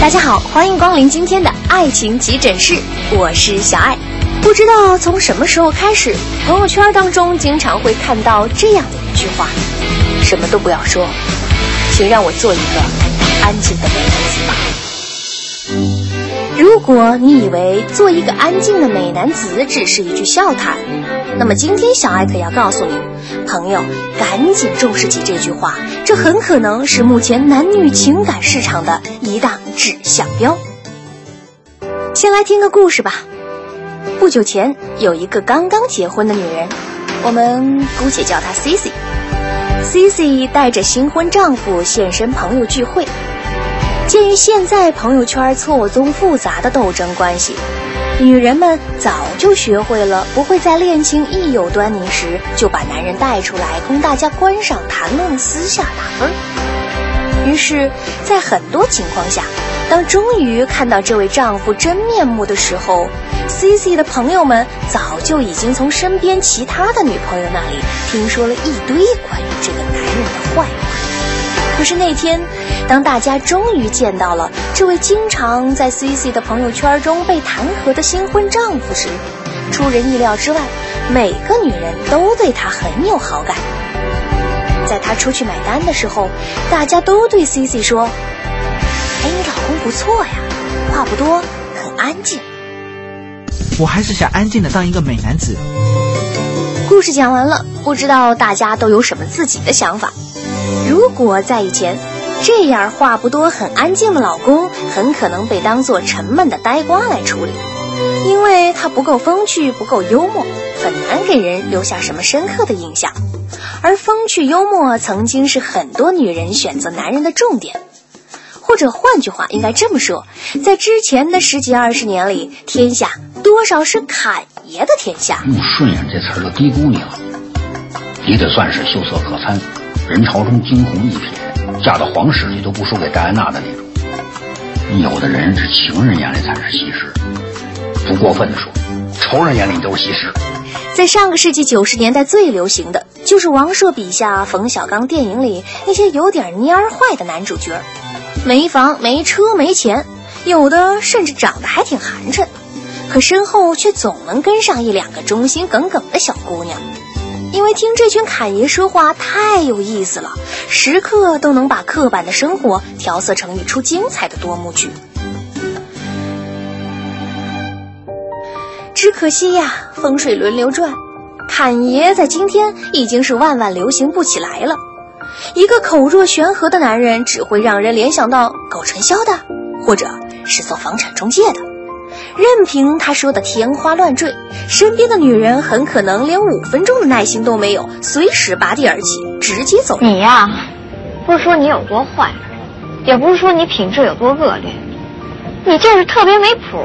大家好，欢迎光临今天的爱情急诊室，我是小爱。不知道从什么时候开始，朋友圈当中经常会看到这样的一句话：什么都不要说，请让我做一个安静的美男子吧。如果你以为做一个安静的美男子只是一句笑谈，那么今天小爱可要告诉你，朋友，赶紧重视起这句话，这很可能是目前男女情感市场的一大指向标。先来听个故事吧。不久前，有一个刚刚结婚的女人，我们姑且叫她 Cici。Cici 带着新婚丈夫现身朋友聚会。鉴于现在朋友圈错综复杂的斗争关系，女人们早就学会了不会在恋情一有端倪时就把男人带出来供大家观赏、谈论、私下打分。于是，在很多情况下，当终于看到这位丈夫真面目的时候，Cici 的朋友们早就已经从身边其他的女朋友那里听说了一堆关于这个男人的坏话。可是那天，当大家终于见到了这位经常在 Cici 的朋友圈中被弹劾的新婚丈夫时，出人意料之外，每个女人都对他很有好感。在他出去买单的时候，大家都对 Cici 说：“哎，你老公不错呀，话不多，很安静。”我还是想安静的当一个美男子。故事讲完了，不知道大家都有什么自己的想法？如果在以前，这样话不多、很安静的老公，很可能被当作沉闷的呆瓜来处理，因为他不够风趣、不够幽默，很难给人留下什么深刻的印象。而风趣幽默曾经是很多女人选择男人的重点，或者换句话应该这么说，在之前的十几二十年里，天下多少是侃爷的天下。用“顺眼”这词儿都低估你了，你得算是秀色可餐。人潮中惊鸿一瞥，嫁到皇室里都不输给戴安娜的那种。有的人是情人眼里才是西施，不过分的说，仇人眼里都是西施。在上个世纪九十年代，最流行的就是王朔笔下冯小刚电影里那些有点蔫儿坏的男主角，没房没车没钱，有的甚至长得还挺寒碜，可身后却总能跟上一两个忠心耿耿的小姑娘。因为听这群侃爷说话太有意思了，时刻都能把刻板的生活调色成一出精彩的多幕剧。只可惜呀，风水轮流转，侃爷在今天已经是万万流行不起来了。一个口若悬河的男人，只会让人联想到搞传销的，或者是做房产中介的。任凭他说的天花乱坠，身边的女人很可能连五分钟的耐心都没有，随时拔地而起，直接走。你呀，不是说你有多坏，也不是说你品质有多恶劣，你就是特别没谱，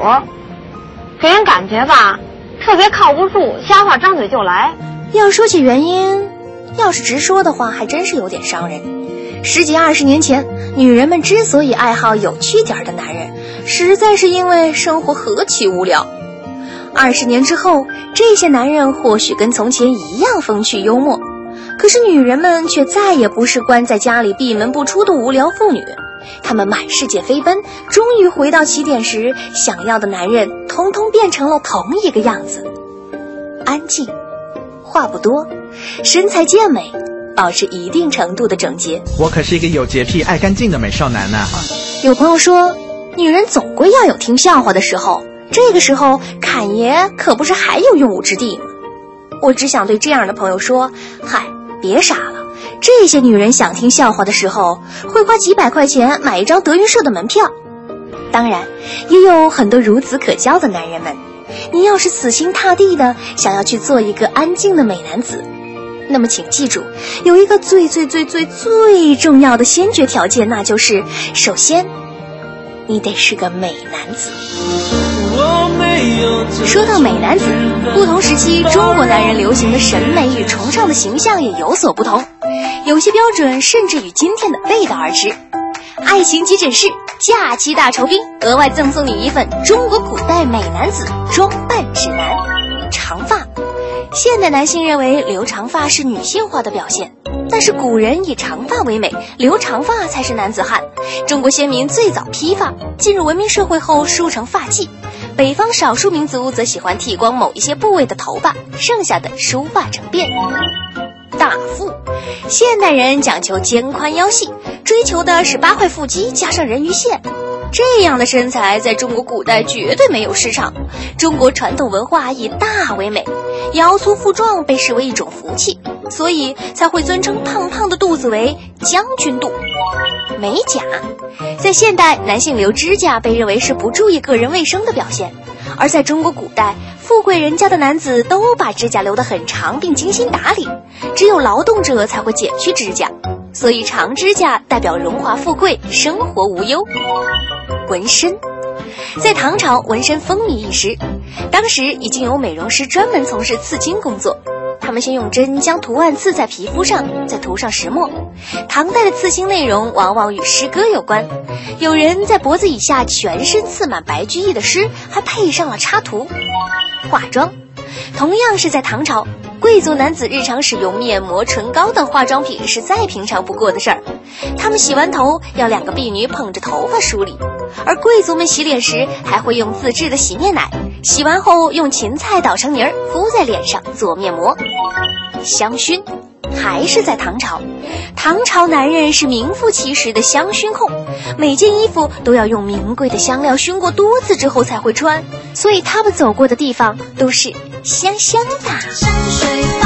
给人感觉吧，特别靠不住，瞎话张嘴就来。要说起原因，要是直说的话，还真是有点伤人。十几二十年前，女人们之所以爱好有趣点的男人，实在是因为生活何其无聊。二十年之后，这些男人或许跟从前一样风趣幽默，可是女人们却再也不是关在家里闭门不出的无聊妇女，她们满世界飞奔，终于回到起点时，想要的男人通通变成了同一个样子：安静，话不多，身材健美。保持一定程度的整洁。我可是一个有洁癖、爱干净的美少男呢。有朋友说，女人总归要有听笑话的时候，这个时候侃爷可不是还有用武之地吗？我只想对这样的朋友说：嗨，别傻了。这些女人想听笑话的时候，会花几百块钱买一张德云社的门票。当然，也有很多孺子可教的男人们。你要是死心塌地的想要去做一个安静的美男子。那么，请记住，有一个最最最最最重要的先决条件，那就是首先，你得是个美男子。说到美男子，不同时期中国男人流行的审美与崇尚的形象也有所不同，有些标准甚至与今天的背道而驰。爱情急诊室假期大酬宾，额外赠送你一份中国古代美男子装扮指南，长发。现代男性认为留长发是女性化的表现，但是古人以长发为美，留长发才是男子汉。中国先民最早披发，进入文明社会后梳成发髻。北方少数民族则喜欢剃光某一些部位的头发，剩下的梳发成辫。大腹，现代人讲求肩宽腰细，追求的是八块腹肌加上人鱼线。这样的身材在中国古代绝对没有市场。中国传统文化以大为美，腰粗腹壮被视为一种福气，所以才会尊称胖胖的肚子为将军肚。美甲，在现代，男性留指甲被认为是不注意个人卫生的表现，而在中国古代，富贵人家的男子都把指甲留得很长并精心打理，只有劳动者才会剪去指甲。所以长指甲代表荣华富贵，生活无忧。纹身，在唐朝纹身风靡一时，当时已经有美容师专门从事刺青工作。他们先用针将图案刺在皮肤上，再涂上石墨。唐代的刺青内容往往与诗歌有关，有人在脖子以下全身刺满白居易的诗，还配上了插图。化妆，同样是在唐朝。贵族男子日常使用面膜、唇膏等化妆品是再平常不过的事儿。他们洗完头要两个婢女捧着头发梳理，而贵族们洗脸时还会用自制的洗面奶，洗完后用芹菜捣成泥儿敷在脸上做面膜。香薰，还是在唐朝。唐朝男人是名副其实的香薰控，每件衣服都要用名贵的香料熏过多次之后才会穿，所以他们走过的地方都是香香的。